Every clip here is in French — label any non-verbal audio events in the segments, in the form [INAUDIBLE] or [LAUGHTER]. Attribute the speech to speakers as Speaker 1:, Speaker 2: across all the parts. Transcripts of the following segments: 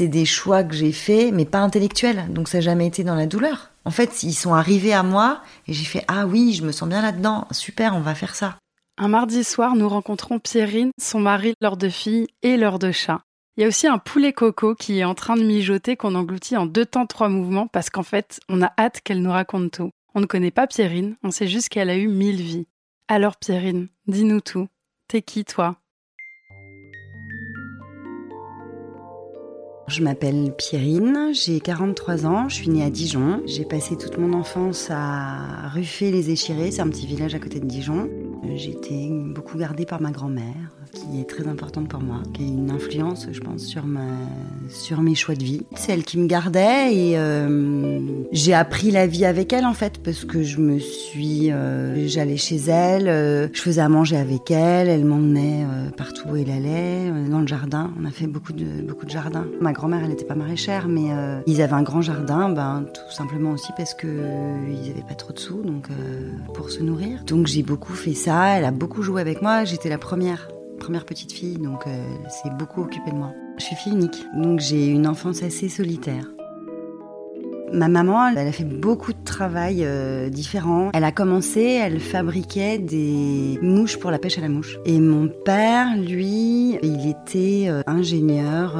Speaker 1: c'est des choix que j'ai faits, mais pas intellectuels. Donc ça n'a jamais été dans la douleur. En fait, ils sont arrivés à moi et j'ai fait Ah oui, je me sens bien là-dedans. Super, on va faire ça.
Speaker 2: Un mardi soir, nous rencontrons Pierrine, son mari, leur de filles et leur de chat. Il y a aussi un poulet coco qui est en train de mijoter qu'on engloutit en deux temps trois mouvements parce qu'en fait, on a hâte qu'elle nous raconte tout. On ne connaît pas Pierrine, on sait juste qu'elle a eu mille vies. Alors Pierrine, dis-nous tout. T'es qui toi?
Speaker 1: Je m'appelle Pierrine, j'ai 43 ans, je suis née à Dijon. J'ai passé toute mon enfance à Ruffé-les-Échirés, c'est un petit village à côté de Dijon. J'ai été beaucoup gardée par ma grand-mère, qui est très importante pour moi, qui a une influence, je pense, sur, ma, sur mes choix de vie. C'est elle qui me gardait et euh, j'ai appris la vie avec elle en fait, parce que je me suis, euh, j'allais chez elle, euh, je faisais à manger avec elle, elle m'emmenait partout où elle allait, dans le jardin. On a fait beaucoup de beaucoup de jardins. Ma grand-mère, elle n'était pas maraîchère, mais ils avaient un grand jardin, ben tout simplement aussi parce que ils n'avaient pas trop de sous, donc pour se nourrir. Donc j'ai beaucoup fait ça. Elle a beaucoup joué avec moi. J'étais la première première petite fille, donc euh, c'est beaucoup occupé de moi. Je suis fille unique, donc j'ai une enfance assez solitaire. Ma maman, elle a fait beaucoup de travail euh, différent. Elle a commencé, elle fabriquait des mouches pour la pêche à la mouche. Et mon père, lui, il était euh, ingénieur,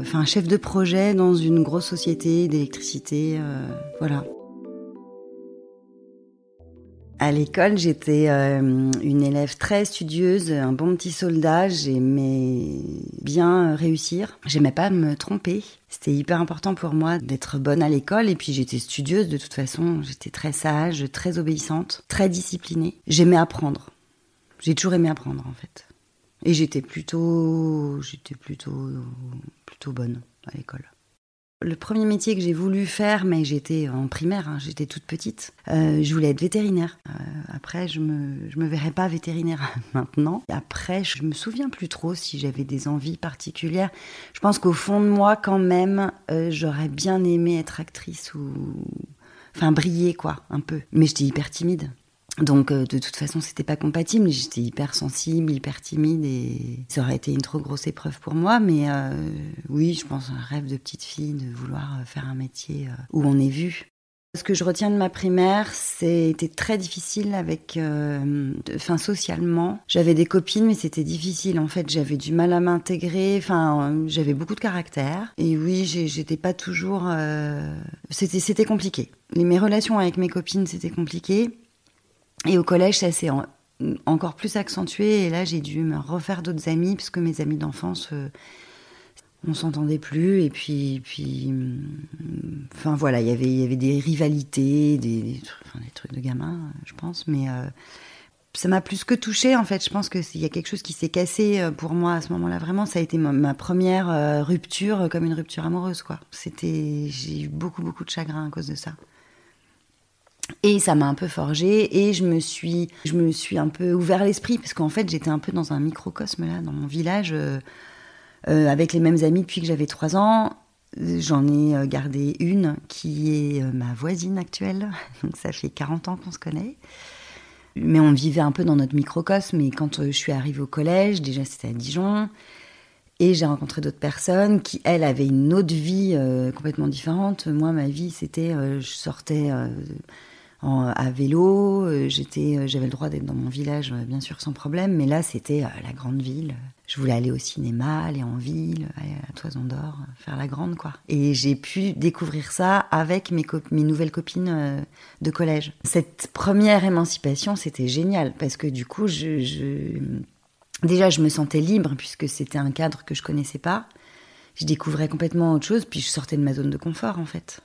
Speaker 1: enfin chef de projet dans une grosse société d'électricité. voilà. À l'école, j'étais euh, une élève très studieuse, un bon petit soldat. J'aimais bien réussir. J'aimais pas me tromper. C'était hyper important pour moi d'être bonne à l'école. Et puis j'étais studieuse de toute façon. J'étais très sage, très obéissante, très disciplinée. J'aimais apprendre. J'ai toujours aimé apprendre en fait. Et j'étais plutôt, j'étais plutôt, plutôt bonne à l'école. Le premier métier que j'ai voulu faire, mais j'étais en primaire, hein, j'étais toute petite, euh, je voulais être vétérinaire. Euh, après, je me, je me verrais pas vétérinaire [LAUGHS] maintenant. Après, je me souviens plus trop si j'avais des envies particulières. Je pense qu'au fond de moi, quand même, euh, j'aurais bien aimé être actrice ou. Enfin, briller, quoi, un peu. Mais j'étais hyper timide. Donc euh, de toute façon, c'était pas compatible. J'étais hyper sensible, hyper timide et ça aurait été une trop grosse épreuve pour moi. Mais euh, oui, je pense un rêve de petite fille de vouloir euh, faire un métier où on est vu. Ce que je retiens de ma primaire, c'était très difficile avec, enfin socialement. J'avais des copines, mais c'était difficile. En fait, j'avais du mal à m'intégrer. Enfin, j'avais beaucoup de caractère. Et oui, j'étais pas toujours. C'était, c'était compliqué. mes relations avec mes copines, c'était compliqué. Et au collège, ça s'est encore plus accentué. Et là, j'ai dû me refaire d'autres amis, parce que mes amis d'enfance, euh, on s'entendait plus. Et puis, puis mm, enfin voilà, y il y avait des rivalités, des, trucs de gamins, je pense. Mais euh, ça m'a plus que touché en fait. Je pense qu'il y a quelque chose qui s'est cassé euh, pour moi à ce moment-là. Vraiment, ça a été ma, première rupture, comme une rupture amoureuse, quoi. C'était, j'ai eu beaucoup, beaucoup de chagrin à cause de ça. Et ça m'a un peu forgé et je me suis, je me suis un peu ouvert l'esprit parce qu'en fait j'étais un peu dans un microcosme là, dans mon village, euh, euh, avec les mêmes amis depuis que j'avais trois ans. J'en ai euh, gardé une qui est ma voisine actuelle, [LAUGHS] donc ça fait 40 ans qu'on se connaît. Mais on vivait un peu dans notre microcosme et quand je suis arrivée au collège, déjà c'était à Dijon, et j'ai rencontré d'autres personnes qui, elles, avaient une autre vie complètement différente. Moi, ma vie, c'était, je sortais à vélo. Euh, j'étais, euh, j'avais le droit d'être dans mon village, euh, bien sûr, sans problème. Mais là, c'était la grande ville. Je voulais aller au cinéma, aller en ville, aller à Toison d'Or, faire la grande, quoi. Et j'ai pu découvrir ça avec mes, nouvelles copines de collège. Cette première émancipation, c'était génial parce que du coup, déjà, je me sentais libre puisque c'était un cadre que je connaissais pas. Je découvrais complètement autre chose, puis je sortais de ma zone de confort, en fait.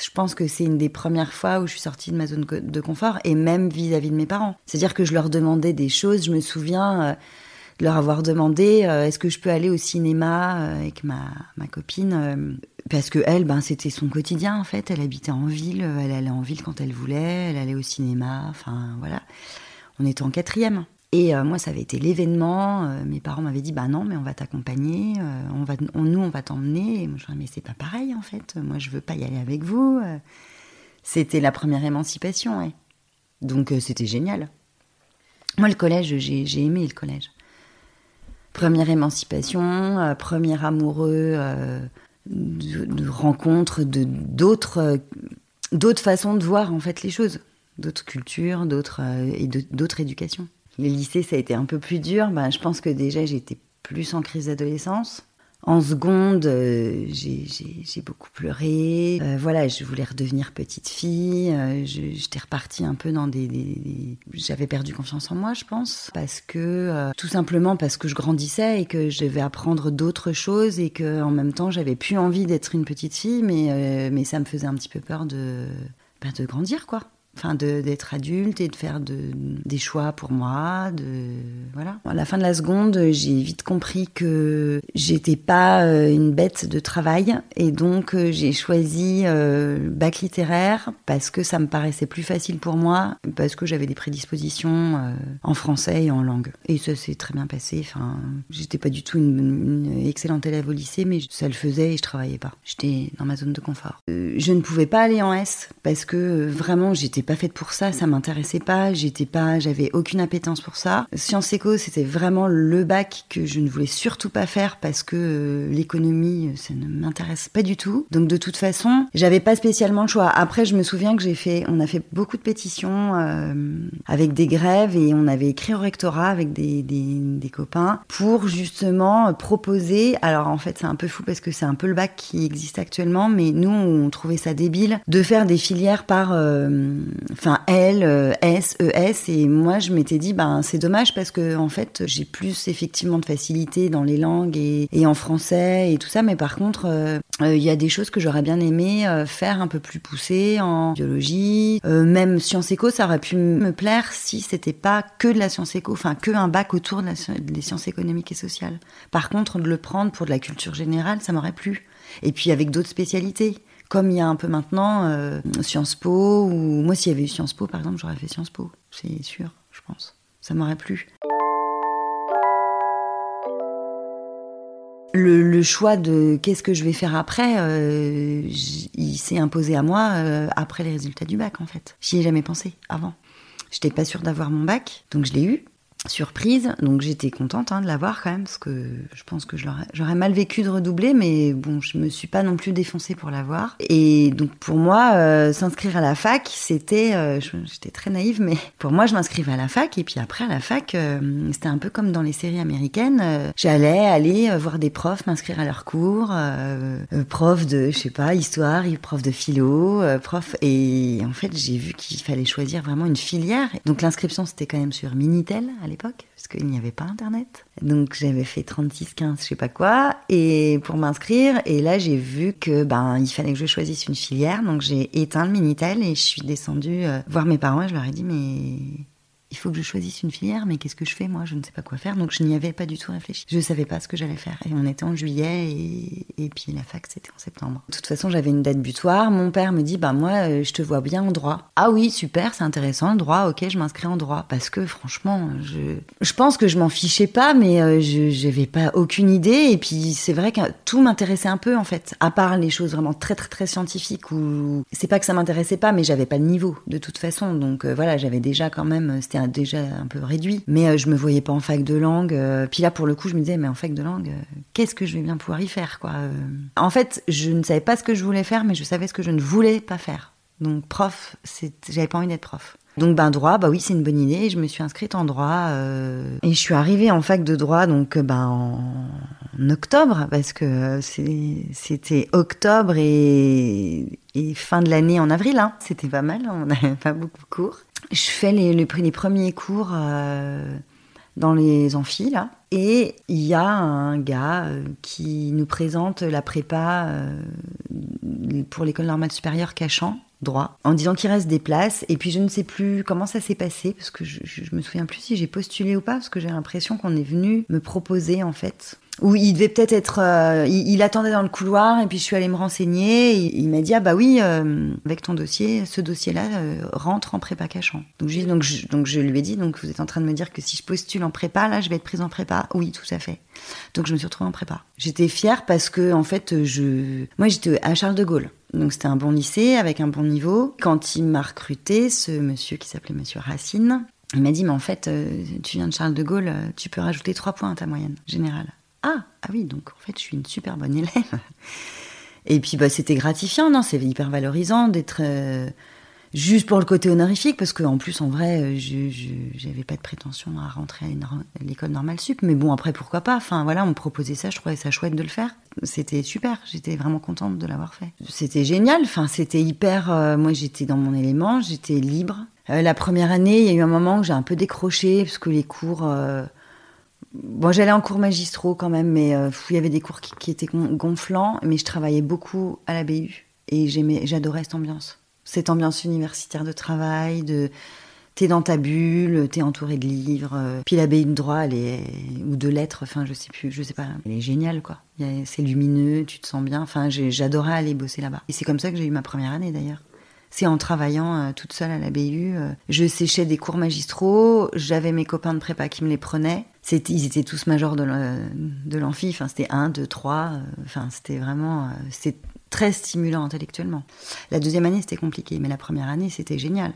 Speaker 1: Je pense que c'est une des premières fois où je suis sortie de ma zone de confort, et même vis-à-vis de mes parents. C'est-à-dire que je leur demandais des choses, je me souviens euh, de leur avoir demandé euh, est-ce que je peux aller au cinéma euh, avec ma, ma copine Parce que elle, ben, c'était son quotidien en fait. Elle habitait en ville, elle allait en ville quand elle voulait, elle allait au cinéma, enfin voilà. On était en quatrième. Et euh, moi, ça avait été l'événement. Euh, mes parents m'avaient dit, bah non, mais on va t'accompagner, euh, on va, nous, on va t'emmener. Et moi, je disais, mais c'est pas pareil, en fait. Moi, je veux pas y aller avec vous. C'était la première émancipation, ouais. Donc, c'était génial. Moi, le collège, j'ai aimé le collège. Première émancipation, premier amoureux de, rencontres de d'autres d'autres façons de voir en fait les choses, d'autres cultures, d'autres et d'autres éducations. Les lycées, ça a été un peu plus dur. Ben, je pense que déjà j'étais plus en crise d'adolescence. En seconde, euh, j'ai beaucoup pleuré. Euh, voilà, je voulais redevenir petite fille. Euh, J'étais repartie un peu dans des... des, J'avais perdu confiance en moi, je pense. Parce que... Tout simplement parce que je grandissais et que je devais apprendre d'autres choses et que en même temps, j'avais plus envie d'être une petite fille, mais, mais ça me faisait un petit peu peur de, ben, de grandir, quoi enfin d'être adulte et de faire de, des choix pour moi de voilà. À la fin de la seconde j'ai vite compris que j'étais pas euh, une bête de travail et donc euh, j'ai choisi euh, bac littéraire parce que ça me paraissait plus facile pour moi parce que j'avais des prédispositions en français et en langue. Et ça s'est très bien passé. Enfin j'étais pas du tout une, une, excellente élève au lycée mais ça le faisait et je travaillais pas. J'étais dans ma zone de confort. Je ne pouvais pas aller en S parce que vraiment j'étais pas faite pour ça, ça m'intéressait pas, j'étais pas, j'avais aucune appétence pour ça. Sciences éco, c'était vraiment le bac que je ne voulais surtout pas faire parce que euh, l'économie, ça ne m'intéresse pas du tout. Donc de toute façon, j'avais pas spécialement le choix. Après, je me souviens que j'ai fait, on a fait beaucoup de pétitions euh, avec des grèves et on avait écrit au rectorat avec des, copains pour justement proposer. Alors en fait, c'est un peu fou parce que c'est un peu le bac qui existe actuellement, mais nous, on trouvait ça débile de faire des filières par euh, enfin L, euh, S, ES, et moi je m'étais dit ben c'est dommage parce que en fait j'ai plus effectivement de facilité dans les langues et, en français et tout ça, mais par contre euh, euh, il y a des choses que j'aurais bien aimé faire un peu plus poussées en biologie, même sciences éco, ça aurait pu me plaire si c'était pas que de la science éco, enfin que un bac autour de des sciences économiques et sociales. Par contre de le prendre pour de la culture générale, ça m'aurait plu. Et puis avec d'autres spécialités comme il y a un peu maintenant euh, Sciences Po, ou moi s'il y avait eu Sciences Po par exemple, j'aurais fait Sciences Po, c'est sûr, je pense. Ça m'aurait plu. Le, choix de qu'est-ce que je vais faire après, euh, il s'est imposé à moi euh, après les résultats du bac en fait. J'y ai jamais pensé avant. J'étais pas sûre d'avoir mon bac, donc je l'ai eu surprise. Donc j'étais contente hein, de l'avoir quand même, parce que je pense que j'aurais mal vécu de redoubler, mais bon, je me suis pas non plus défoncée pour l'avoir. Et donc pour moi, euh, s'inscrire à la fac, c'était, euh, j'étais très naïve, mais [LAUGHS] pour moi, je m'inscrivais à la fac, et puis après à la fac, euh, c'était un peu comme dans les séries américaines. J'allais aller voir des profs, m'inscrire à leurs cours, prof de, je sais pas, histoire, prof de philo, prof. Et en fait, j'ai vu qu'il fallait choisir vraiment une filière. Donc l'inscription, c'était quand même sur Minitel à l'époque, parce qu'il n'y avait pas Internet. Donc j'avais fait 36-15, je sais pas quoi, et pour m'inscrire, et là j'ai vu que ben il fallait que je choisisse une filière, donc j'ai éteint le Minitel et je suis descendue euh, voir mes parents et je leur ai dit mais il faut que je choisisse une filière, mais qu'est-ce que je fais moi? Je ne sais pas quoi faire, donc je n'y avais pas du tout réfléchi. Je ne savais pas ce que j'allais faire. Et on était en juillet, et, puis la fac c'était en septembre. De toute façon, j'avais une date butoir. Mon père me dit, bah moi, euh, je te vois bien en droit. Ah oui, super, c'est intéressant, le droit. Ok, je m'inscris en droit, parce que franchement, je, je pense que je m'en fichais pas, mais euh, je n'avais pas aucune idée. Et puis c'est vrai que tout m'intéressait un peu en fait, à part les choses vraiment très très très scientifiques où c'est pas que ça m'intéressait pas, mais j'avais pas le niveau de toute façon. Donc euh, voilà, j'avais déjà quand même, déjà un peu réduit. Mais euh, je me voyais pas en fac de langue. Euh, puis là, pour le coup, je me disais, mais en fac de langue, euh, qu'est-ce que je vais bien pouvoir y faire, quoi En fait, je ne savais pas ce que je voulais faire, mais je savais ce que je ne voulais pas faire. Donc prof, j'avais pas envie d'être prof. Donc ben droit, bah oui, c'est une bonne idée. Je me suis inscrite en droit et je suis arrivée en fac de droit donc ben en, octobre parce que c'était octobre et, fin de l'année en avril. Hein. C'était pas mal, on n'avait pas beaucoup de cours je fais les, premiers cours euh, dans les amphis. Et il y a un gars euh, qui nous présente la prépa euh, pour l'école normale supérieure Cachan, droit, en disant qu'il reste des places. Et puis je ne sais plus comment ça s'est passé, parce que je, me souviens plus si j'ai postulé ou pas, parce que j'ai l'impression qu'on est venu me proposer, en fait, où il devait peut-être être, euh, il, attendait dans le couloir et puis je suis allée me renseigner. il m'a dit ah bah oui, euh, avec ton dossier, ce dossier-là euh, rentre en prépa cachant. Donc je, lui ai dit donc vous êtes en train de me dire que si je postule en prépa là, je vais être prise en prépa. Oui, tout à fait. Donc je me suis retrouvée en prépa. J'étais fière parce que en fait je, moi j'étais à Charles de Gaulle. Donc c'était un bon lycée avec un bon niveau. Quand il m'a recruté, ce monsieur qui s'appelait Monsieur Racine, il m'a dit mais en fait tu viens de Charles de Gaulle, tu peux rajouter trois points à ta moyenne générale. Ah, ah oui, donc en fait, je suis une super bonne élève. Et puis bah, c'était gratifiant, non C'est hyper valorisant d'être juste pour le côté honorifique, parce qu'en plus, en vrai, euh, je n'avais pas de prétention à rentrer à, l'école normale sup. Mais bon, après, pourquoi pas? Enfin, voilà, on me proposait ça, je trouvais ça chouette de le faire. C'était super, j'étais vraiment contente de l'avoir fait. C'était génial, enfin, c'était hyper... Euh, moi, j'étais dans mon élément, j'étais libre. Euh, la première année, il y a eu un moment où j'ai un peu décroché, parce que les cours... Bon, j'allais en cours magistraux quand même, mais il y avait des cours qui, étaient gonflants, mais je travaillais beaucoup à la BU et j'adorais cette ambiance cette ambiance universitaire de travail, de t'es dans ta bulle, t'es entouré de livres. Euh, puis l'abbaye de droit, elle ou de lettres, enfin je sais plus, je sais pas, elle est géniale quoi. C'est lumineux, tu te sens bien. Enfin, j'adorais aller bosser là-bas. Et c'est comme ça que j'ai eu ma première année d'ailleurs. C'est en travaillant euh, toute seule à la BU. Euh, je séchais des cours magistraux, j'avais mes copains de prépa qui me les prenaient. Ils étaient tous majors de l'amphi, enfin, c'était 1, 2, 3. Enfin, c'était vraiment très stimulant intellectuellement. La deuxième année, c'était compliqué, mais la première année, c'était génial.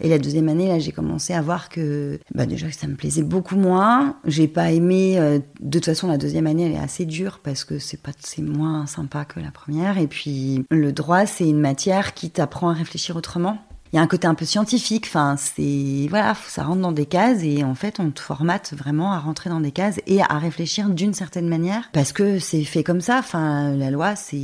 Speaker 1: Et la deuxième année, là, j'ai commencé à voir que, bah, déjà, ça me plaisait beaucoup moins. J'ai pas aimé. Euh, de toute façon, la deuxième année, elle est assez dure parce que c'est pas, c'est moins sympa que la première. Et puis, le droit, c'est une matière qui t'apprend à réfléchir autrement il y a un côté un peu scientifique. Enfin, c'est voilà, ça rentre dans des cases et en fait, on te formate vraiment à rentrer dans des cases et à réfléchir d'une certaine manière parce que c'est fait comme ça. Enfin, la loi, c'est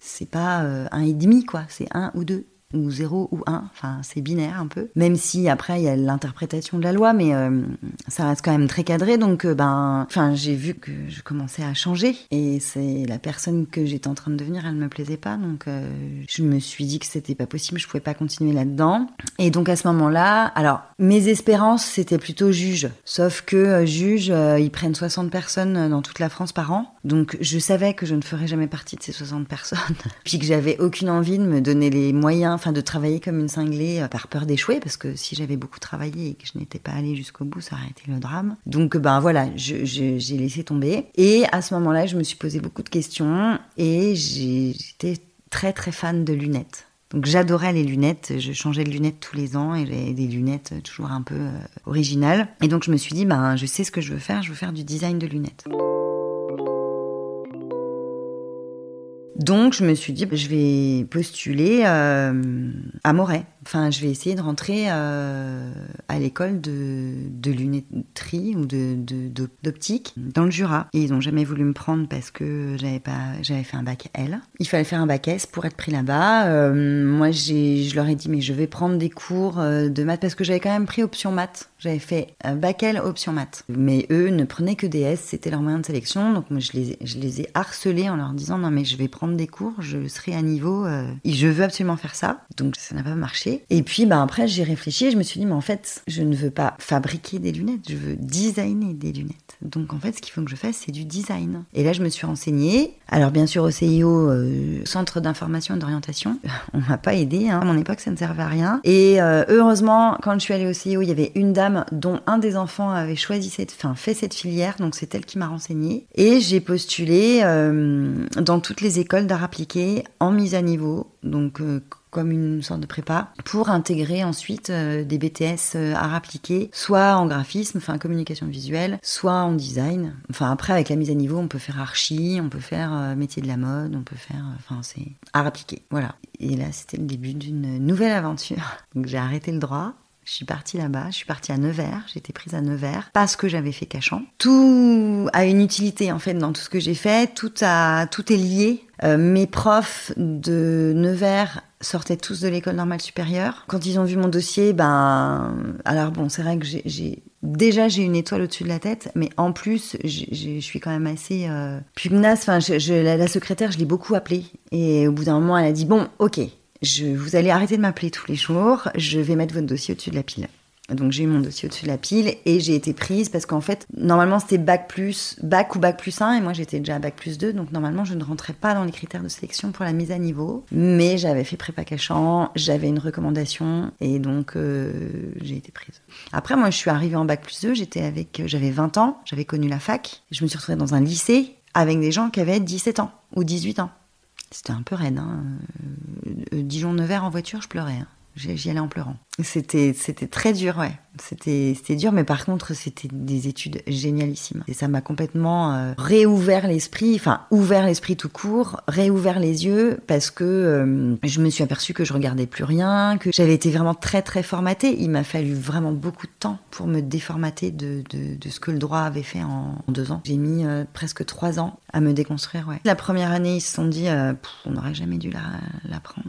Speaker 1: c'est pas euh, un et demi quoi, c'est un ou deux ou 0 ou 1, enfin c'est binaire un peu. Même si après il y a l'interprétation de la loi, mais euh, ça reste quand même très cadré. Donc euh, ben, enfin j'ai vu que je commençais à changer et c'est la personne que j'étais en train de devenir, elle me plaisait pas, donc euh, je me suis dit que c'était pas possible, je pouvais pas continuer là-dedans. Et donc à ce moment-là, alors mes espérances c'était plutôt juge, sauf que juge ils prennent 60 personnes dans toute la France par an, donc je savais que je ne ferais jamais partie de ces 60 personnes, [LAUGHS] puis que j'avais aucune envie de me donner les moyens enfin de travailler comme une cinglée euh, par peur d'échouer, parce que si j'avais beaucoup travaillé et que je n'étais pas allée jusqu'au bout, ça aurait été le drame. Donc ben voilà, j'ai laissé tomber. Et à ce moment-là, je me suis posé beaucoup de questions et j'étais très très fan de lunettes. Donc j'adorais les lunettes, je changeais de lunettes tous les ans et j'avais des lunettes toujours un peu euh, originales. Et donc je me suis dit, ben je sais ce que je veux faire, je veux faire du design de lunettes. Donc je me suis dit, je vais postuler euh, à Moret. Enfin, je vais essayer de rentrer euh, à l'école de, de, lunetterie ou de, d'optique dans le Jura. Et ils n'ont jamais voulu me prendre parce que j'avais pas, j'avais fait un bac L. Il fallait faire un bac S pour être pris là-bas. Euh, moi, j'ai, je leur ai dit, mais je vais prendre des cours de maths parce que j'avais quand même pris option maths. J'avais fait un bac L option maths. Mais eux ne prenaient que des S, c'était leur moyen de sélection. Donc moi, je les, ai harcelés en leur disant, non mais je vais prendre des cours, je serai à niveau, euh, je veux absolument faire ça. Donc ça n'a pas marché. Et puis bah, après j'ai réfléchi et je me suis dit mais en fait je ne veux pas fabriquer des lunettes, je veux designer des lunettes. Donc en fait ce qu'il faut que je fasse c'est du design. Et là je me suis renseignée. Alors bien sûr au CIO, euh, Centre d'information et d'orientation, [LAUGHS] on m'a pas aidé. Hein. À mon époque ça ne servait à rien. Et euh, heureusement quand je suis allée au CIO il y avait une dame dont un des enfants avait choisi cette, enfin fait cette filière. Donc c'est elle qui m'a renseignée. Et j'ai postulé dans toutes les écoles d'art appliqué en mise à niveau, donc euh, comme une sorte de prépa, pour intégrer ensuite euh, des BTS euh, à appliqué, soit en graphisme, enfin communication visuelle, soit en design. Enfin après avec la mise à niveau, on peut faire archi, on peut faire métier de la mode, on peut faire, enfin c'est art appliqué, voilà. Et là c'était le début d'une nouvelle aventure. [LAUGHS] Donc j'ai arrêté le droit je suis partie là-bas, je suis partie à Nevers, j'étais prise à Nevers parce que j'avais fait Cachan. Tout a une utilité en fait dans tout ce que j'ai fait, tout, a, tout est lié. Euh, mes profs de Nevers sortaient tous de l'école normale supérieure. Quand ils ont vu mon dossier, ben, alors bon, c'est vrai que j'ai déjà j'ai une étoile au-dessus de la tête, mais en plus je suis quand même assez euh, pugnace. Enfin, la, secrétaire, je l'ai beaucoup appelée et au bout d'un moment, elle a dit bon, ok, je, vous allez arrêter de m'appeler tous les jours, je vais mettre votre dossier au-dessus de la pile. Donc j'ai eu mon dossier au-dessus de la pile et j'ai été prise parce qu'en fait, normalement c'était bac plus, bac ou bac plus 1 et moi j'étais déjà à bac plus 2 donc normalement je ne rentrais pas dans les critères de sélection pour la mise à niveau. Mais j'avais fait prépa cachant, j'avais une recommandation et donc euh, j'ai été prise. Après moi je suis arrivée en bac plus 2, j'étais avec, j'avais 20 ans, j'avais connu la fac, je me suis retrouvée dans un lycée avec des gens qui avaient 17 ans ou 18 ans. C'était un peu raide. Hein. Euh, Dijon-Nevers en voiture, je pleurais. Hein. J'y allais en pleurant. C'était, c'était très dur, ouais. C'était, c'était dur, mais par contre, c'était des études génialissimes. Et ça m'a complètement euh, réouvert l'esprit, enfin, ouvert l'esprit tout court, réouvert les yeux, parce que euh, je me suis aperçue que je regardais plus rien, que j'avais été vraiment très, très formatée. Il m'a fallu vraiment beaucoup de temps pour me déformater de, ce que le droit avait fait en, deux ans. J'ai mis euh, presque trois ans à me déconstruire, ouais. La première année, ils se sont dit, on n'aurait jamais dû la, la prendre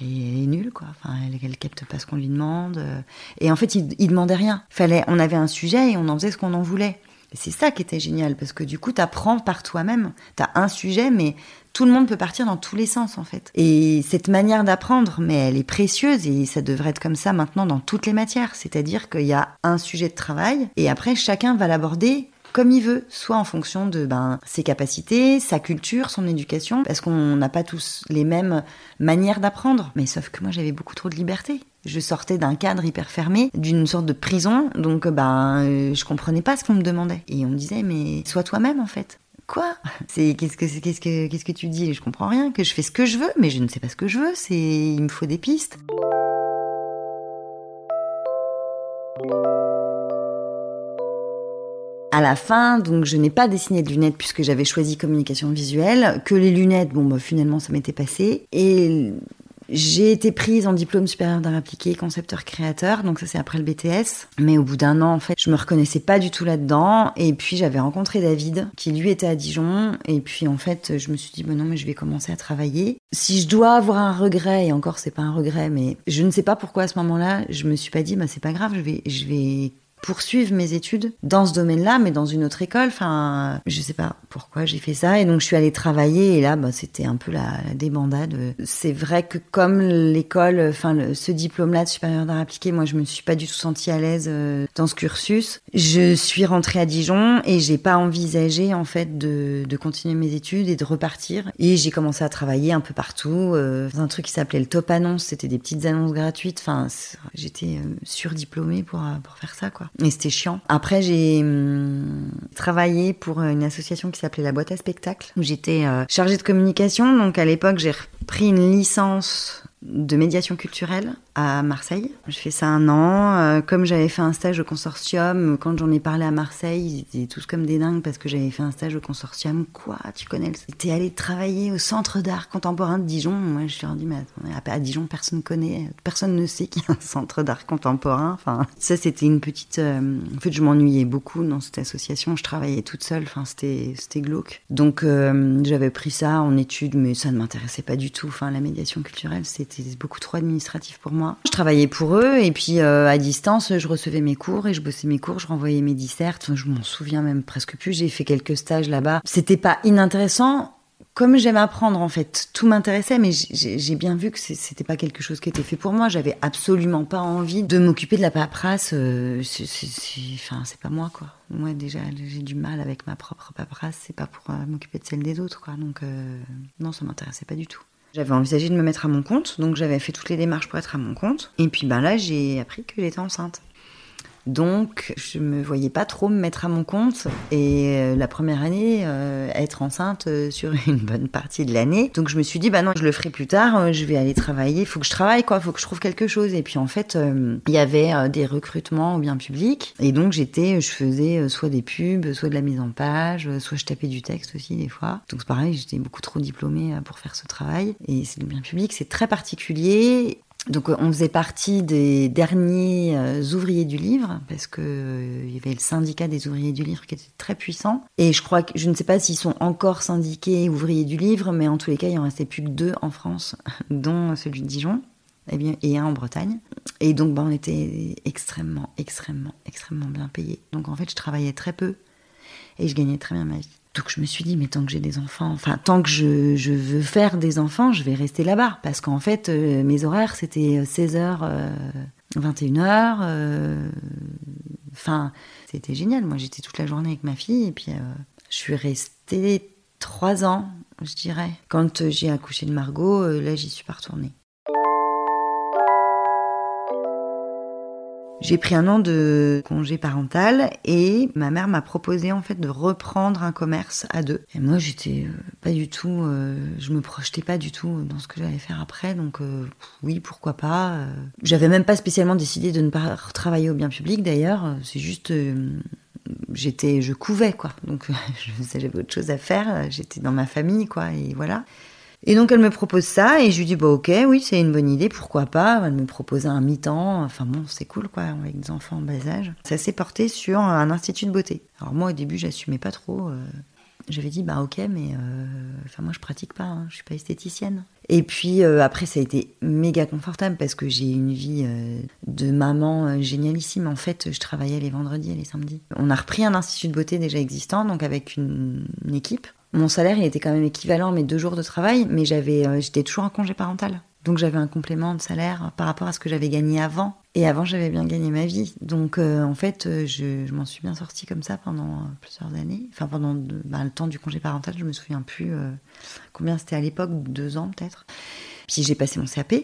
Speaker 1: elle est nulle, quoi. Enfin, elle, capte pas ce qu'on lui demande. Et en fait, il, il demandait rien. Fallait, on avait un sujet et on en faisait ce qu'on en voulait. Et c'est ça qui était génial, parce que du coup, tu apprends par toi-même. Tu as un sujet, mais tout le monde peut partir dans tous les sens, en fait. Et cette manière d'apprendre, mais elle est précieuse, et ça devrait être comme ça maintenant dans toutes les matières. C'est-à-dire qu'il y a un sujet de travail, et après, chacun va l'aborder comme il veut, soit en fonction de ben, ses capacités, sa culture, son éducation, parce qu'on n'a pas tous les mêmes manières d'apprendre. Mais sauf que moi, j'avais beaucoup trop de liberté. Je sortais d'un cadre hyper fermé, d'une sorte de prison, donc ben, euh, je comprenais pas ce qu'on me demandait. Et on me disait, mais sois toi-même en fait. Quoi? C'est qu'est-ce que qu'est-ce que qu'est-ce que tu dis? Je comprends rien. Que je fais ce que je veux, mais je ne sais pas ce que je veux. C'est il me faut des pistes. À la fin, donc je n'ai pas dessiné de lunettes puisque j'avais choisi communication visuelle, que les lunettes, bon, bah, finalement, ça m'était passé. Et j'ai été prise en diplôme supérieur d'art appliqué, concepteur créateur, donc ça c'est après le BTS. Mais au bout d'un an, en fait, je me reconnaissais pas du tout là-dedans. Et puis j'avais rencontré David, qui lui était à Dijon. Et puis en fait, je me suis dit, bon non, mais je vais commencer à travailler. Si je dois avoir un regret, et encore c'est pas un regret, mais je ne sais pas pourquoi à ce moment-là, je me suis pas dit, bah c'est pas grave, je vais poursuivre mes études dans ce domaine-là, mais dans une autre école. Enfin, je sais pas pourquoi j'ai fait ça. Et donc, je suis allée travailler. Et là, bah, c'était un peu la, débandade. C'est vrai que comme l'école, enfin, ce diplôme-là de supérieur d'art appliqué, moi, je me suis pas du tout sentie à l'aise euh, dans ce cursus. Je suis rentrée à Dijon et j'ai pas envisagé, en fait, de, de, continuer mes études et de repartir. Et j'ai commencé à travailler un peu partout. Euh, un truc qui s'appelait le top annonce. C'était des petites annonces gratuites. Enfin, j'étais euh, surdiplômée pour, pour faire ça, quoi. Et c'était chiant. Après, j'ai hum, travaillé pour une association qui s'appelait la boîte à spectacle, où j'étais euh, chargée de communication. Donc à l'époque, j'ai repris une licence de médiation culturelle à Marseille. Je fais ça un an. Euh, comme j'avais fait un stage au consortium, quand j'en ai parlé à Marseille, ils étaient tous comme des dingues parce que j'avais fait un stage au consortium. Quoi Tu connais le... T'es allé travailler au Centre d'art contemporain de Dijon. Moi, je ai dit, mais à Dijon, personne ne connaît, personne ne sait qu'il y a un Centre d'art contemporain. Enfin, ça, c'était une petite... Euh, en fait, je m'ennuyais beaucoup dans cette association. Je travaillais toute seule. Enfin, c'était, c'était glauque. Donc, euh, j'avais pris ça en études, mais ça ne m'intéressait pas du tout. Enfin, la médiation culturelle, c'était beaucoup trop administratif pour moi. Je travaillais pour eux et puis euh, à distance, je recevais mes cours et je bossais mes cours, je renvoyais mes dissertes. je m'en souviens même presque plus. J'ai fait quelques stages là-bas. C'était pas inintéressant. Comme j'aime apprendre, en fait, tout m'intéressait, mais j'ai bien vu que c'était pas quelque chose qui était fait pour moi. J'avais absolument pas envie de m'occuper de la paperasse. Euh, c'est pas moi, quoi. Moi, déjà, j'ai du mal avec ma propre paperasse. C'est pas pour euh, m'occuper de celle des autres, quoi. Donc, non, ça m'intéressait pas du tout. J'avais envisagé de me mettre à mon compte, donc j'avais fait toutes les démarches pour être à mon compte. Et puis ben là, j'ai appris que j'étais enceinte. Donc, je me voyais pas trop me mettre à mon compte et euh, la première année, euh, être enceinte euh, sur [LAUGHS] une bonne partie de l'année. Donc, je me suis dit, bah non, je le ferai plus tard, je vais aller travailler, il faut que je travaille, quoi, il faut que je trouve quelque chose. Et puis, en fait, il y avait des recrutements au bien public et donc j'étais, je faisais soit des pubs, soit de la mise en page, soit je tapais du texte aussi des fois. Donc, c'est pareil, j'étais beaucoup trop diplômée pour faire ce travail. Et c'est le bien public, c'est très particulier donc on faisait partie des derniers euh, ouvriers du livre parce que euh, il y avait le syndicat des ouvriers du livre qui était très puissant. Et je crois je ne sais pas s'ils sont encore syndiqués ouvriers du livre mais en tous les cas il en restait plus que deux en France [LAUGHS] dont celui de Dijon et, eh bien, et un en Bretagne. Et donc bah, on était extrêmement extrêmement extrêmement bien payés. Donc en fait je travaillais très peu et je gagnais très bien ma vie donc je me suis dit, mais tant que j'ai des enfants, enfin tant que je, veux faire des enfants, je vais rester là-bas. Parce qu'en fait, euh, mes horaires, c'était 16h, 21h. Enfin, c'était génial. Moi, j'étais toute la journée avec ma fille. Et puis, euh, je suis restée trois ans, je dirais. Quand euh, j'ai accouché de Margot, là, j'y suis pas retournée. J'ai pris un an de congé parental et ma mère m'a proposé en fait de reprendre un commerce à deux. Et moi j'étais euh, pas du tout, euh, je me projetais pas du tout dans ce que j'allais faire après, donc euh, oui pourquoi pas. J'avais même pas spécialement décidé de ne pas travailler au bien public d'ailleurs, c'est juste j'étais, je couvais quoi, donc [LAUGHS] j'avais autre chose à faire, j'étais dans ma famille quoi et voilà. Et donc elle me propose ça et je lui dis bah ok oui c'est une bonne idée pourquoi pas. Elle me propose un mi-temps enfin bon c'est cool quoi avec des enfants en bas âge. Ça s'est porté sur un institut de beauté. Alors moi au début j'assumais pas trop euh, j'avais dit bah ok mais euh, moi je pratique pas hein, je suis pas esthéticienne. Et puis euh, après ça a été méga confortable parce que j'ai une vie de maman génialissime. En fait je travaillais les vendredis et les samedis. On a repris un institut de beauté déjà existant donc avec une équipe mon salaire, était quand même équivalent à mes deux jours de travail, mais j'avais, euh, j'étais toujours en congé parental. Donc j'avais un complément de salaire par rapport à ce que j'avais gagné avant. Et avant, j'avais bien gagné ma vie. Donc euh, en fait, euh, je, m'en suis bien sortie comme ça pendant plusieurs années. Enfin, pendant bah, le temps du congé parental, je me souviens plus combien c'était à l'époque, deux ans peut-être. Puis j'ai passé mon CAP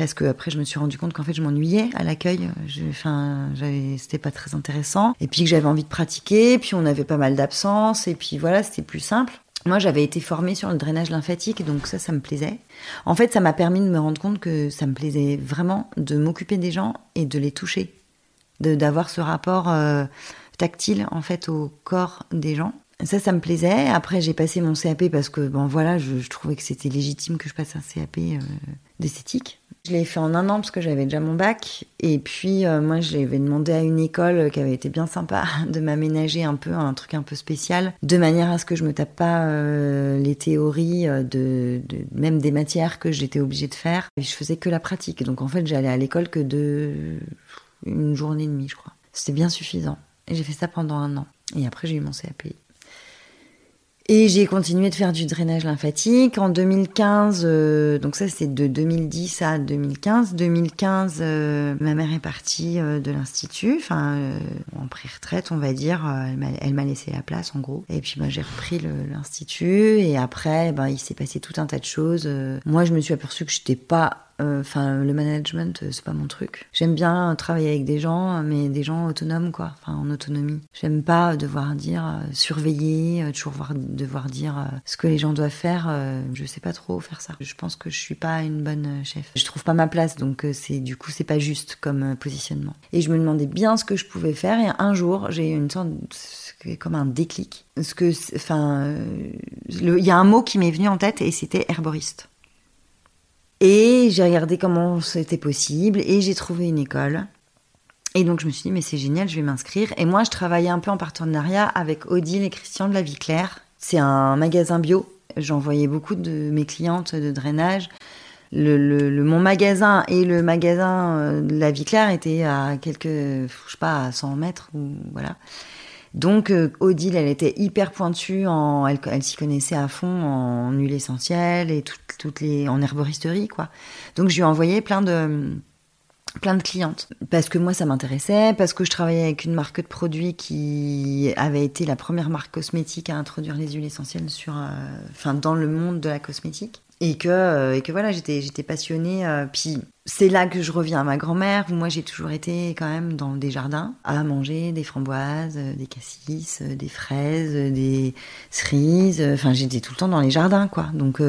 Speaker 1: parce que après je me suis rendu compte qu'en fait je m'ennuyais à l'accueil enfin c'était pas très intéressant et puis que j'avais envie de pratiquer puis on avait pas mal d'absences et puis voilà c'était plus simple moi, j'avais été formée sur le drainage lymphatique, donc ça, ça me plaisait. En fait, ça m'a permis de me rendre compte que ça me plaisait vraiment de m'occuper des gens et de les toucher, d'avoir ce rapport euh, tactile en fait au corps des gens. Ça, ça me plaisait. Après, j'ai passé mon CAP parce que, bon, voilà, je, trouvais que c'était légitime que je passe un CAP euh, d'esthétique. Je l'ai fait en un an parce que j'avais déjà mon bac. Et puis, euh, moi, je l'avais demandé à une école qui avait été bien sympa [LAUGHS] de m'aménager un peu, un truc un peu spécial, de manière à ce que je me tape pas euh, les théories de, même des matières que j'étais obligée de faire. Et je faisais que la pratique. Donc, en fait, j'allais à l'école que de une journée et demie, je crois. C'était bien suffisant. Et j'ai fait ça pendant un an. Et après, j'ai eu mon CAP. Et j'ai continué de faire du drainage lymphatique. En 2015, euh, donc ça c'est de 2010 à 2015. 2015, euh, ma mère est partie euh, de l'institut, enfin en pré-retraite on va dire. Elle m'a laissé la place en gros. Et puis bah, j'ai repris l'institut et après bah, il s'est passé tout un tas de choses. moi je me suis aperçue que je n'étais euh, enfin, le management, euh, c'est pas mon truc. J'aime bien travailler avec des gens, mais des gens autonomes, quoi. Enfin, en autonomie. J'aime pas devoir dire, euh, surveiller, toujours devoir dire ce que les gens doivent faire. je sais pas trop faire ça. Je pense que je suis pas une bonne chef. Je trouve pas ma place, donc c'est du coup c'est pas juste comme positionnement. Et je me demandais bien ce que je pouvais faire. Et un jour, j'ai eu une sorte de, comme un déclic. Ce que, enfin, il y a un mot qui m'est venu en tête et c'était herboriste. Et j'ai regardé comment c'était possible et j'ai trouvé une école. Et donc je me suis dit, mais c'est génial, je vais m'inscrire. Et moi, je travaillais un peu en partenariat avec Odile et Christian de la Vie Claire. C'est un magasin bio. J'envoyais beaucoup de mes clientes de drainage. Le, mon magasin et le magasin euh, de la Vie Claire étaient à quelques, je sais pas, à 100 mètres ou voilà. Donc euh, Odile, elle était hyper pointue, en, elle, s'y connaissait à fond en huile essentielle et toutes, les en herboristerie quoi. Donc je lui ai envoyé plein de plein de clientes parce que moi ça m'intéressait parce que je travaillais avec une marque de produits qui avait été la première marque cosmétique à introduire les huiles essentielles sur euh, enfin dans le monde de la cosmétique et que euh, et que voilà j'étais j'étais passionnée euh, puis c'est là que je reviens à ma grand-mère moi j'ai toujours été quand même dans des jardins à manger des framboises euh, des cassis des fraises des cerises enfin j'étais tout le temps dans les jardins quoi. Donc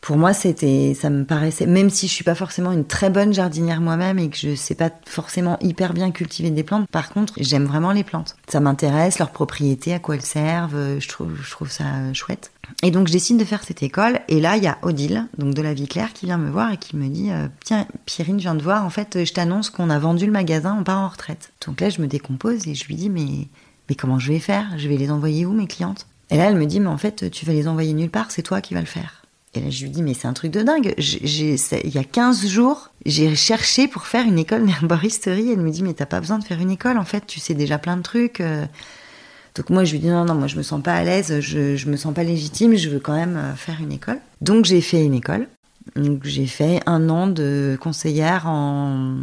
Speaker 1: pour moi, c'était, ça me paraissait, même si je suis pas forcément une très bonne jardinière moi-même et que je sais pas forcément hyper bien cultiver des plantes, par contre, j'aime vraiment les plantes. Ça m'intéresse, leurs propriétés, à quoi elles servent, je trouve, je trouve ça chouette. Et donc, je décide de faire cette école. Et là, il y a Odile, donc de la Vie Claire, qui vient me voir et qui me dit, euh, tiens, Pierrine, je viens de voir, en fait, je t'annonce qu'on a vendu le magasin, on part en retraite. Donc là, je me décompose et je lui dis, mais, mais comment je vais faire? Je vais les envoyer où, mes clientes? Et là, elle me dit, mais en fait, tu vas les envoyer nulle part, c'est toi qui vas le faire. Et là, je lui dis, mais c'est un truc de dingue. Il y a 15 jours, j'ai cherché pour faire une école d'herboristerie. Elle me dit, mais t'as pas besoin de faire une école, en fait, tu sais déjà plein de trucs. Euh. Donc moi, je lui dis, non, non, moi, je me sens pas à l'aise, je, je me sens pas légitime, je veux quand même euh, faire une école. Donc j'ai fait une école. Donc j'ai fait un an de conseillère en,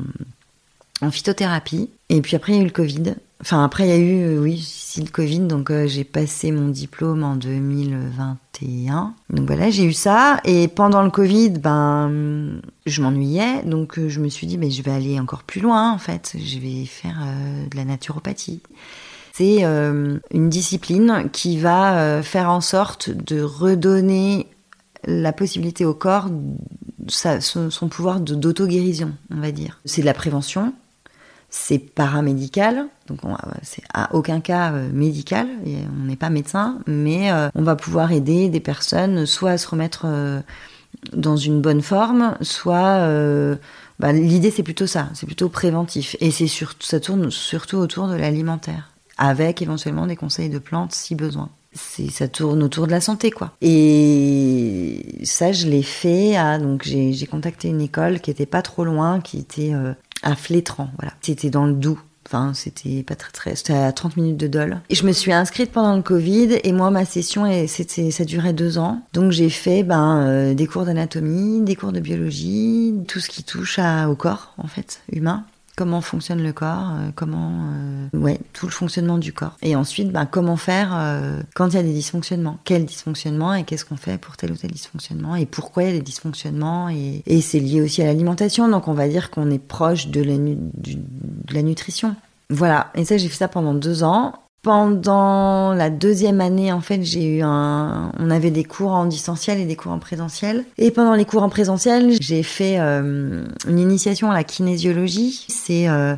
Speaker 1: en phytothérapie. Et puis après, il y a eu le Covid. Enfin, après, il y a eu, oui, si le Covid, donc j'ai passé mon diplôme en 2021. Donc voilà, j'ai eu ça. Et pendant le Covid, ben, je m'ennuyais. Donc je me suis dit, mais je vais aller encore plus loin, en fait. Je vais faire de la naturopathie. C'est une discipline qui va faire en sorte de redonner la possibilité au corps, son, pouvoir d'auto-guérison, on va dire. C'est de la prévention, c'est paramédical, donc c'est à aucun cas euh, médical, on n'est pas médecin, mais euh, on va pouvoir aider des personnes soit à se remettre euh, dans une bonne forme, soit bah, l'idée c'est plutôt ça, c'est plutôt préventif, et c'est ça tourne surtout autour de l'alimentaire, avec éventuellement des conseils de plantes si besoin. Ça tourne autour de la santé quoi. Et ça je l'ai fait à donc j'ai contacté une école qui était pas trop loin, qui était à Flétran, voilà. C'était dans le Doubs. Enfin, c'était pas très très, c'était à 30 minutes de Dole. Et je me suis inscrite pendant le Covid et moi ma session c'était ça durait deux ans. Donc j'ai fait ben euh, des cours d'anatomie, des cours de biologie, tout ce qui touche au corps en fait humain comment fonctionne le corps, euh, comment, euh, ouais, tout le fonctionnement du corps. Et ensuite, ben, comment faire euh, quand il y a des dysfonctionnements, quel dysfonctionnement et qu'est-ce qu'on fait pour tel ou tel dysfonctionnement? Et pourquoi il y a des dysfonctionnements et, et c'est lié aussi à l'alimentation. Donc on va dire qu'on est proche de la, de la nutrition. Voilà. Et ça, j'ai fait ça pendant deux ans. Pendant la deuxième année, en fait, j'ai eu un, on avait des cours en distanciel et des cours en présentiel. Et pendant les cours en présentiel, j'ai fait euh, une initiation à la kinésiologie. C'est euh,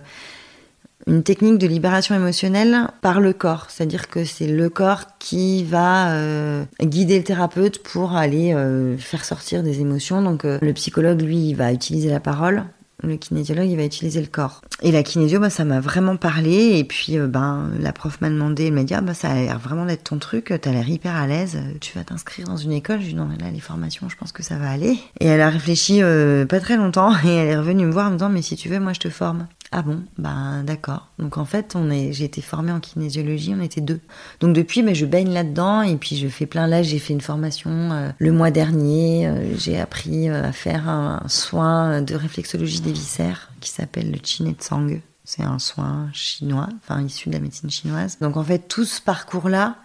Speaker 1: une technique de libération émotionnelle par le corps. C'est-à-dire que c'est le corps qui va euh, guider le thérapeute pour aller faire sortir des émotions. Donc le psychologue, lui, va utiliser la parole le kinésiologue, il va utiliser le corps. Et la kinésio, bah, ça m'a vraiment parlé. Et puis, euh, ben, la prof m'a demandé, elle m'a dit, ah, bah, ça a l'air vraiment d'être ton truc, t'as l'air hyper à l'aise, tu vas t'inscrire dans une école. Je ai dit, non, là, les formations, je pense que ça va aller. Et elle a réfléchi euh, pas très longtemps [LAUGHS] et elle est revenue me voir en me disant, mais si tu veux, moi, je te forme. Ah bon, ben d'accord. Donc en fait, on est, j'ai été formée en kinésiologie, on était deux. Donc depuis, ben, je baigne là-dedans et puis je fais plein. Là, j'ai fait une formation euh, le mois dernier. Euh, j'ai appris euh, à faire un soin de réflexologie des viscères qui s'appelle le Tsang. C'est un soin chinois, enfin issu de la médecine chinoise. Donc en fait, tout ce parcours-là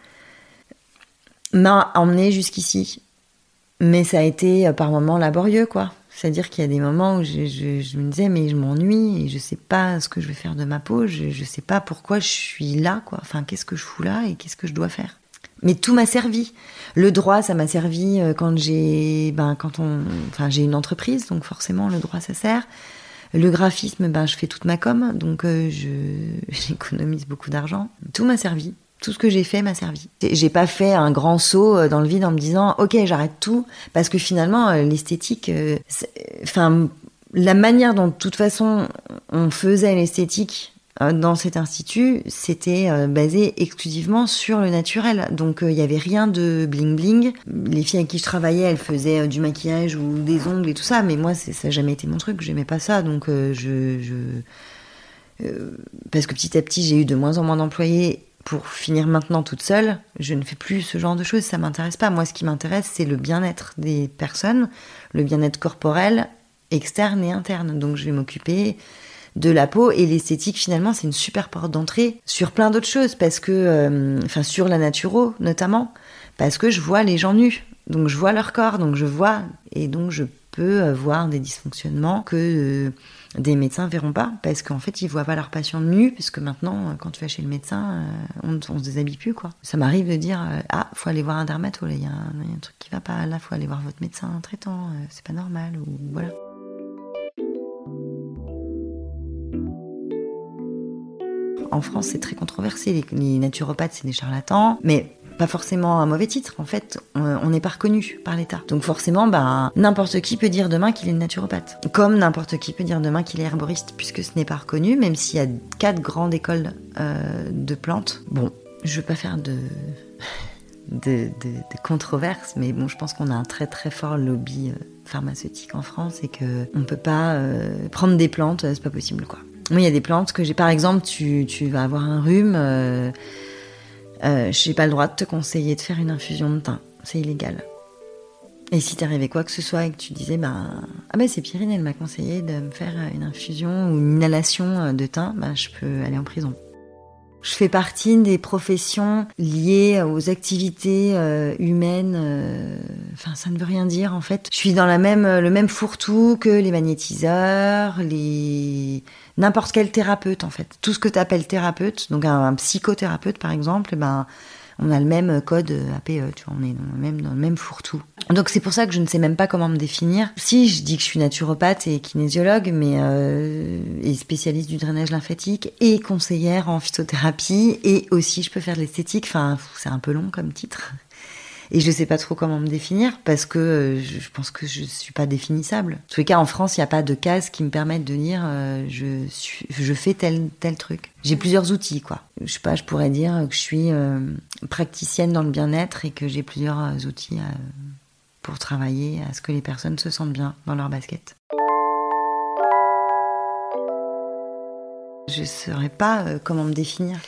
Speaker 1: m'a emmené jusqu'ici. Mais ça a été par moments laborieux, quoi. C'est-à-dire qu'il y a des moments où je, me disais, mais je m'ennuie et je sais pas ce que je vais faire de ma peau, je, ne sais pas pourquoi je suis là, quoi. Enfin, qu'est-ce que je fous là et qu'est-ce que je dois faire? Mais tout m'a servi. Le droit, ça m'a servi euh, quand j'ai, ben, quand on, enfin, j'ai une entreprise, donc forcément, le droit, ça sert. Le graphisme, ben, je fais toute ma com, donc euh, je, [LAUGHS] j'économise beaucoup d'argent. Tout m'a servi tout ce que j'ai fait m'a servi. J'ai pas fait un grand saut euh, dans le vide en me disant ok j'arrête tout parce que finalement euh, l'esthétique, euh, enfin la manière dont de toute façon on faisait l'esthétique dans cet institut, c'était basé exclusivement sur le naturel. Donc il n'y avait rien de bling bling. Les filles avec qui je travaillais, elles faisaient du maquillage ou des ongles et tout ça, mais moi ça n'a jamais été mon truc. J'aimais pas ça, donc je parce que petit à petit j'ai eu de moins en moins d'employés pour finir maintenant toute seule, je ne fais plus ce genre de choses, ça m'intéresse pas. Moi, ce qui m'intéresse, c'est le bien-être des personnes, le bien-être corporel, externe et interne. Donc, je vais m'occuper de la peau et l'esthétique. Finalement, c'est une super porte d'entrée sur plein d'autres choses, parce que, euh, sur la naturo notamment, parce que je vois les gens nus, donc je vois leur corps, donc je vois et donc je peux voir des dysfonctionnements que euh, des médecins verront pas parce qu'en fait ils voient pas leur patient nu puisque maintenant quand tu vas chez le médecin euh, on, se déshabille plus quoi. Ça m'arrive de dire euh, ah faut aller voir un dermato il y, a un truc qui va pas là faut aller voir votre médecin traitant euh, c'est pas normal ou voilà. En France c'est très controversé les naturopathes c'est des charlatans mais pas forcément un mauvais titre. En fait, on n'est pas reconnu par l'État. Donc forcément, bah, n'importe qui peut dire demain qu'il est naturopathe. Comme n'importe qui peut dire demain qu'il est herboriste, puisque ce n'est pas reconnu, même s'il y a quatre grandes écoles euh, de plantes. Bon, je veux pas faire de... [LAUGHS] De, controverses, mais bon, je pense qu'on a un très très fort lobby euh, pharmaceutique en France et que on peut pas euh, prendre des plantes, c'est pas possible quoi. Moi, il y a des plantes que j'ai, par exemple, tu, vas avoir un rhume, j'ai pas le droit de te conseiller de faire une infusion de thym, c'est illégal. Et si t'arrivait quoi que ce soit et que tu disais, bah, ah ben c'est Pyrine, elle m'a conseillé de me faire une infusion ou une inhalation de thym, bah, je peux aller en prison. Je fais partie des professions liées aux activités euh, humaines. euh, Enfin, ça ne veut rien dire en fait. Je suis dans le même fourre-tout que les magnétiseurs, les n'importe quel thérapeute en fait. Tout ce que tu appelles thérapeute, donc un, un psychothérapeute par exemple, eh ben on a le même code APE, tu vois, on est dans le même, fourre-tout. Donc c'est pour ça que je ne sais même pas comment me définir. Si je dis que je suis naturopathe et kinésiologue, mais euh, spécialiste du drainage lymphatique et conseillère en phytothérapie et aussi je peux faire de l'esthétique. Enfin, c'est un peu long comme titre. Et je sais pas trop comment me définir parce que euh, je pense que je suis pas définissable. En tous les cas, en France, il n'y a pas de case qui me permettent de dire euh, je fais tel tel truc. J'ai plusieurs outils, quoi. Je sais pas, je pourrais dire que je suis euh, praticienne dans le bien-être et que j'ai plusieurs outils pour travailler à ce que les personnes se sentent bien dans leur basket. Je saurais pas comment me définir.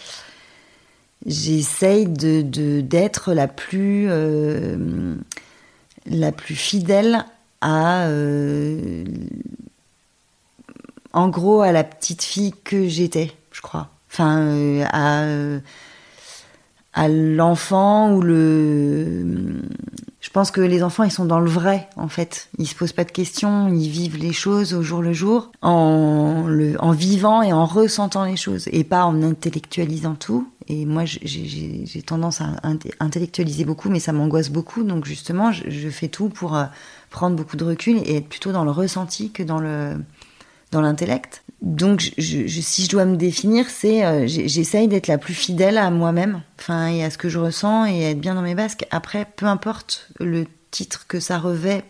Speaker 1: J'essaye de d'être la plus euh, la plus fidèle à euh, en gros à la petite fille que j'étais, je crois. Enfin euh, à à l'enfant ou le je pense que les enfants ils sont dans le vrai en fait. Ils se posent pas de questions ils vivent les choses au jour le jour en vivant et en ressentant les choses et pas en intellectualisant tout. Et moi j'ai- tendance à inte- intellectualiser beaucoup mais ça m'angoisse beaucoup. Donc justement je, fais tout pour euh, prendre beaucoup de recul et être plutôt dans le ressenti que dans dans l'intellect. Donc, si je dois me définir, c'est euh, j'essaye d'être la plus fidèle à moi-même, enfin et à ce que je ressens et être bien dans mes basques. Après, peu importe le titre que ça revêt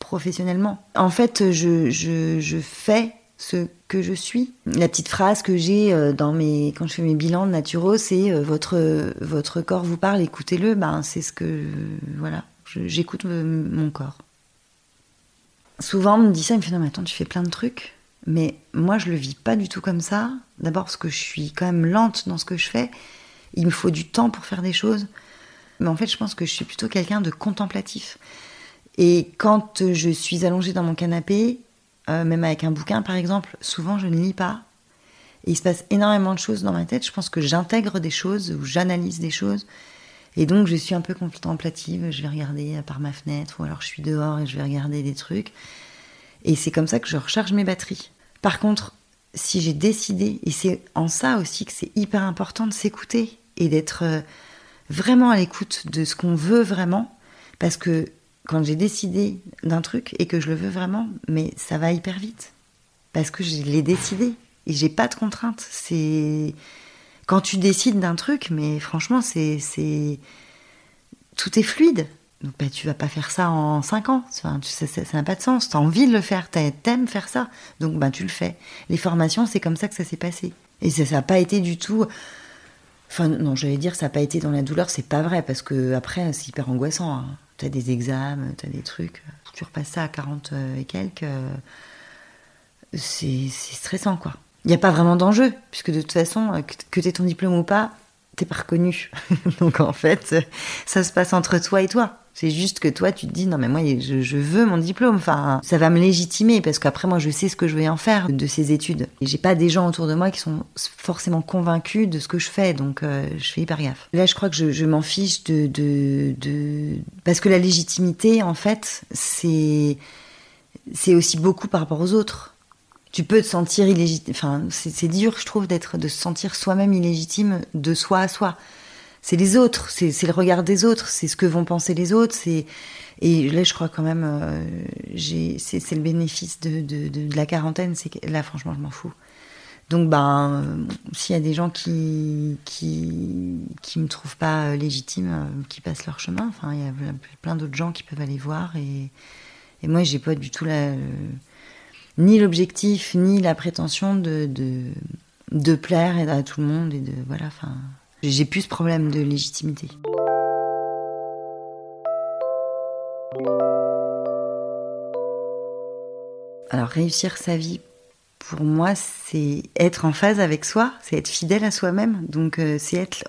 Speaker 1: professionnellement. En fait, je, je, fais ce que je suis. La petite phrase que j'ai euh, dans mes quand je fais mes bilans de naturo, c'est euh, votre votre corps vous parle, écoutez-le. Ben c'est ce que voilà, j'écoute mon corps. Souvent, on me dit ça, il me fait non, mais attends, tu fais plein de trucs. Mais moi, je le vis pas du tout comme ça. D'abord parce que je suis quand même lente dans ce que je fais. Il me faut du temps pour faire des choses. Mais en fait, je pense que je suis plutôt quelqu'un de contemplatif. Et quand je suis allongée dans mon canapé, euh, même avec un bouquin par exemple, souvent je ne lis pas. Et il se passe énormément de choses dans ma tête. Je pense que j'intègre des choses ou j'analyse des choses. Et donc je suis un peu contemplative. Je vais regarder par ma fenêtre ou alors je suis dehors et je vais regarder des trucs. Et c'est comme ça que je recharge mes batteries. Par contre, si j'ai décidé, et c'est en ça aussi que c'est hyper important de s'écouter et d'être euh, vraiment à l'écoute de ce qu'on veut vraiment, parce que quand j'ai décidé d'un truc et que je le veux vraiment, mais ça va hyper vite, parce que je l'ai décidé et j'ai pas de contraintes. C'est quand tu décides d'un truc, mais franchement, c'est c'est tout est fluide. Donc bah, tu vas pas faire ça en 5 ans, ça n'a pas de sens. Tu as envie de le faire, T'as- t'aimes faire ça, donc bah, tu le fais. Les formations, c'est comme ça que ça s'est passé. Et ça n'a pas été du tout... Enfin non, j'allais dire ça n'a pas été dans la douleur, c'est pas vrai, parce que après c'est hyper angoissant. Hein. Tu as des examens, tu as des trucs, tu repasses ça à 40 et quelques, euh, c'est stressant quoi. Il n'y a pas vraiment d'enjeu, puisque de toute façon, euh, que, que tu aies ton diplôme ou pas, t'es pas reconnu. [LAUGHS] Donc en fait, euh, ça se passe entre toi et toi. C'est juste que toi, tu te dis, non mais moi, je, veux mon diplôme. Enfin, ça va me légitimer, parce qu'après, moi, je sais ce que je vais en faire de ces études. Et j'ai pas des gens autour de moi qui sont forcément convaincus de ce que je fais, donc euh, je fais hyper gaffe. Là, je crois que je, m'en fiche de. Parce que la légitimité, en fait, c'est c'est aussi beaucoup par rapport aux autres. Tu peux te sentir illégitime. Enfin, c'est c'est dur, je trouve, d'être, de se sentir soi-même illégitime de soi à soi. C'est les autres, c'est le regard des autres, c'est ce que vont penser les autres. C'est et là, je crois quand même, euh, c'est le bénéfice de, de, de, la quarantaine. C'est là, franchement, je m'en fous. Donc, ben, euh, s'il y a des gens qui qui qui me trouvent pas euh, légitime, euh, qui passent leur chemin. Enfin, il y a plein d'autres gens qui peuvent aller voir et et moi, j'ai pas du tout la, ni l'objectif, ni la prétention de, de, de plaire à tout le monde. Et de, voilà, enfin, j'ai plus ce problème de légitimité. Alors, réussir sa vie, pour moi, c'est être en phase avec soi, c'est être fidèle à soi-même. Donc, euh, c'est être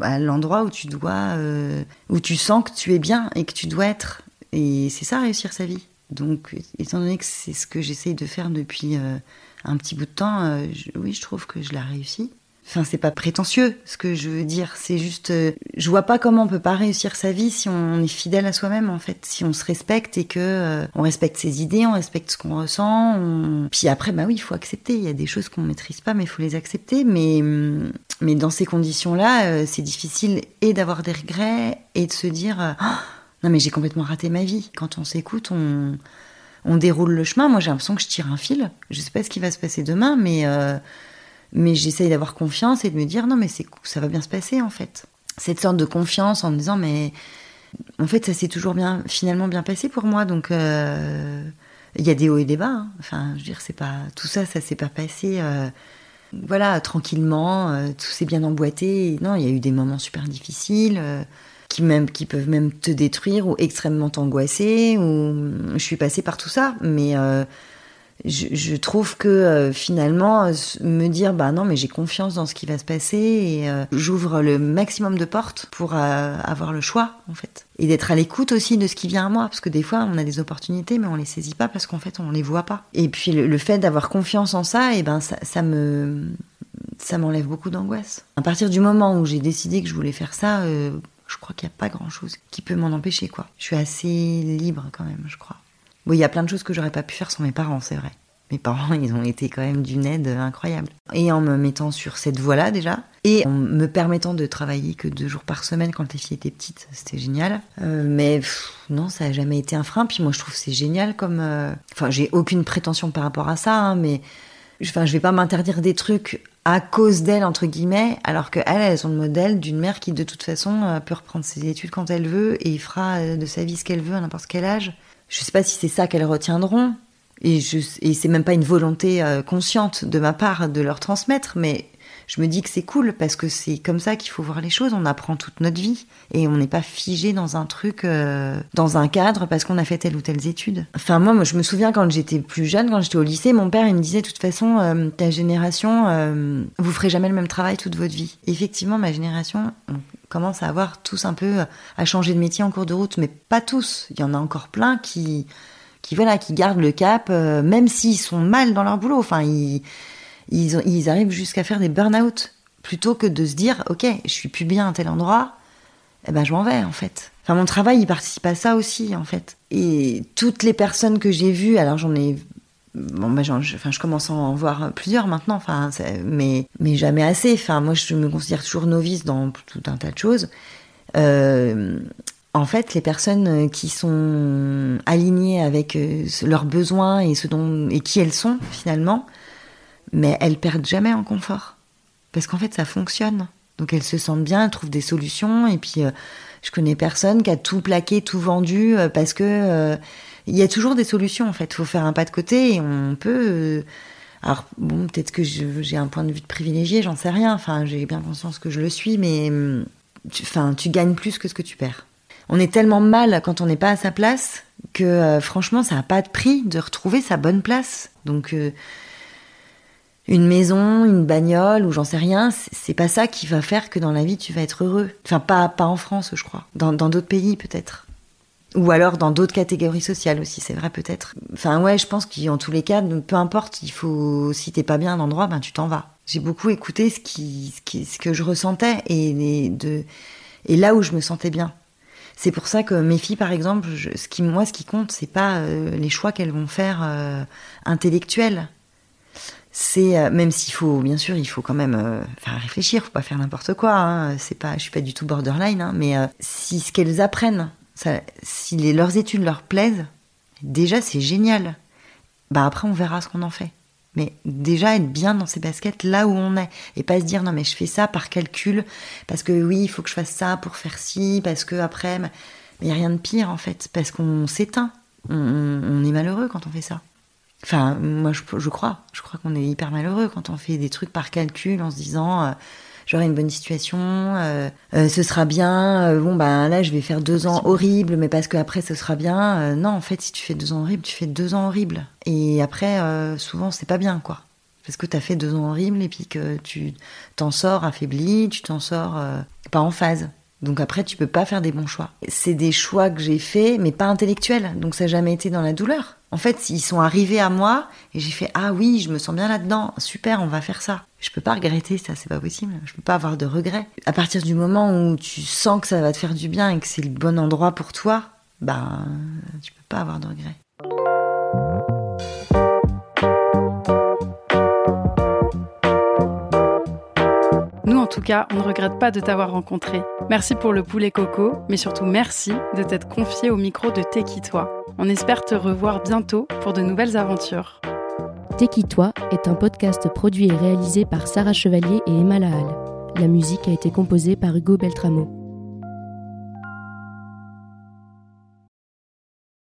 Speaker 1: à l'endroit où tu dois, euh, où tu sens que tu es bien et que tu dois être. Et c'est ça, réussir sa vie. Donc, étant donné que c'est ce que j'essaye de faire depuis euh, un petit bout de temps, oui, je trouve que je l'ai réussi. Enfin, c'est pas prétentieux ce que je veux dire. C'est juste, euh, je vois pas comment on peut pas réussir sa vie si on est fidèle à soi-même en fait, si on se respecte et que euh, on respecte ses idées, on respecte ce qu'on ressent. Puis après, bah oui, il faut accepter. Il y a des choses qu'on maîtrise pas, mais il faut les accepter. Mais hum, mais dans ces conditions-là, euh, c'est difficile et d'avoir des regrets et de se dire, oh, non mais j'ai complètement raté ma vie. Quand on s'écoute, on on déroule le chemin. Moi, j'ai l'impression que je tire un fil. Je sais pas ce qui va se passer demain, mais mais j'essaye d'avoir confiance et de me dire non mais c'est ça va bien se passer en fait. Cette sorte de confiance en me disant mais en fait ça s'est toujours bien finalement bien passé pour moi donc euh, il y a des hauts et des bas. Hein. Enfin je veux dire c'est pas tout ça ça s'est pas passé euh, voilà tranquillement euh, tout s'est bien emboîté. Non il y a eu des moments super difficiles qui même qui peuvent même te détruire ou extrêmement t'angoisser ou je suis passée par tout ça mais je, trouve que euh, finalement me dire bah non mais j'ai confiance dans ce qui va se passer et euh, j'ouvre le maximum de portes pour euh, avoir le choix en fait. Et d'être à l'écoute aussi de ce qui vient à moi parce que des fois on a des opportunités mais on les saisit pas parce qu'en fait on les voit pas. Et puis le, fait d'avoir confiance en ça et ben ça, ça me ça m'enlève beaucoup d'angoisse. À partir du moment où j'ai décidé que je voulais faire ça je crois qu'il n'y a pas grand chose qui peut m'en empêcher quoi. Je suis assez libre quand même je crois Bon, il y a plein de choses que j'aurais pas pu faire sans mes parents, c'est vrai. Mes parents, [LAUGHS] ils ont été quand même d'une aide incroyable. Et en me mettant sur cette voie-là déjà, et en me permettant de travailler que deux jours par semaine quand les filles étaient petites, c'était génial. Euh, mais non, ça a jamais été un frein. Puis moi, je trouve c'est génial comme. Euh, enfin, j'ai aucune prétention par rapport à ça, hein, mais enfin, je vais pas m'interdire des trucs à cause d'elle entre guillemets, alors qu'elles, elles sont le modèle d'une mère qui de toute façon euh, peut reprendre ses études quand elle veut et fera de sa vie ce qu'elle veut à n'importe quel âge. Je sais pas si c'est ça qu'elles retiendront. Et, et c'est même pas une volonté euh, consciente de ma part de leur transmettre, mais je me dis que c'est cool parce que c'est comme ça qu'il faut voir les choses. On apprend toute notre vie et on n'est pas figé dans un truc, euh, dans un cadre parce qu'on a fait telle ou telle étude. Enfin moi, je me souviens quand j'étais plus jeune, quand j'étais au lycée, mon père il me disait de toute façon euh, ta génération, vous ferez jamais le même travail toute votre vie. effectivement, ma génération, on commence à avoir tous un peu à changer de métier en cours de route, mais pas tous. Il y en a encore plein qui qui voilà, qui gardent le cap, euh, même s'ils sont mal dans leur boulot. Enfin, ils, ils, arrivent jusqu'à faire des burn-out plutôt que de se dire, ok, je suis plus bien à tel endroit, eh ben je m'en vais en fait. Enfin, mon travail, il participe à ça aussi en fait. Et toutes les personnes que j'ai vues, alors j'en ai bon ben enfin je commence à en voir plusieurs maintenant enfin mais mais jamais assez enfin moi je me considère toujours novice dans tout un tas de choses euh, en fait, les personnes qui sont alignées avec euh, leurs besoins et ce dont et qui elles sont finalement, mais elles perdent jamais en confort parce qu'en fait ça fonctionne. Donc elles se sentent bien, elles trouvent des solutions et puis euh, je connais personne qui a tout plaqué, tout vendu parce que il y a toujours des solutions en fait. Il faut faire un pas de côté et on peut. alors bon, peut-être que j'ai un point de vue de privilégié, j'en sais rien. Enfin, j'ai bien conscience que je le suis, mais hum, enfin, tu gagnes plus que ce que tu perds on est tellement mal quand on n'est pas à sa place que euh, franchement, ça n'a pas de prix de retrouver sa bonne place. Donc, euh, une maison, une bagnole ou j'en sais rien, c'est pas ça qui va faire que dans la vie tu vas être heureux. Enfin, pas, pas en France, je crois. Dans d'autres pays, peut-être. Ou alors dans d'autres catégories sociales aussi, c'est vrai peut-être. Enfin ouais, je pense qu'en tous les cas, peu importe, il faut si t'es pas bien à un endroit, ben tu t'en vas. J'ai beaucoup écouté ce qui, ce qui, ce que je ressentais et de et là où je me sentais bien. C'est pour ça que mes filles, par exemple, ce qui, moi, ce qui compte, c'est pas euh, les choix qu'elles vont faire euh, intellectuels. C'est euh, même s'il faut, bien sûr, il faut quand même faire réfléchir, faut pas faire n'importe quoi. Hein, c'est pas, je suis pas du tout borderline, hein, mais si ce qu'elles apprennent, si les, leurs études leur plaisent, déjà c'est génial. Bah après on verra ce qu'on en fait. Mais déjà être bien dans ses baskets là où on est et pas se dire non mais je fais ça par calcul parce que oui il faut que je fasse ça pour faire ci parce que après il y a rien de pire en fait parce qu'on s'éteint on, est malheureux quand on fait ça enfin moi je, je crois je crois qu'on est hyper malheureux quand on fait des trucs par calcul en se disant euh, j'aurai une bonne situation, euh, euh, ce sera bien. Euh, bon, ben là, je vais faire deux ans horribles, mais parce qu'après, ce sera bien. non, en fait, si tu fais deux ans horribles, tu fais deux ans horribles. Et après, souvent, c'est pas bien, quoi. Parce que tu as fait deux ans horribles et puis que tu t'en sors affaibli, tu t'en sors pas en phase. Donc après, tu peux pas faire des bons choix. C'est des choix que j'ai faits, mais pas intellectuels. Donc ça n'a jamais été dans la douleur. En fait, ils sont arrivés à moi et j'ai fait ah oui, je me sens bien là-dedans. Super, on va faire ça. Je peux pas regretter ça, c'est pas possible. Je peux pas avoir de regrets. À partir du moment où tu sens que ça va te faire du bien et que c'est le bon endroit pour toi, ben tu peux pas avoir de regrets.
Speaker 2: Tout cas, on ne regrette pas de t'avoir rencontré. Merci pour le poulet coco, mais surtout merci de t'être confié au micro de Toi. On espère te revoir bientôt pour de nouvelles aventures.
Speaker 3: Toi est un podcast produit et réalisé par Sarah Chevalier et Emma Lahal. La musique a été composée par Hugo Beltramo.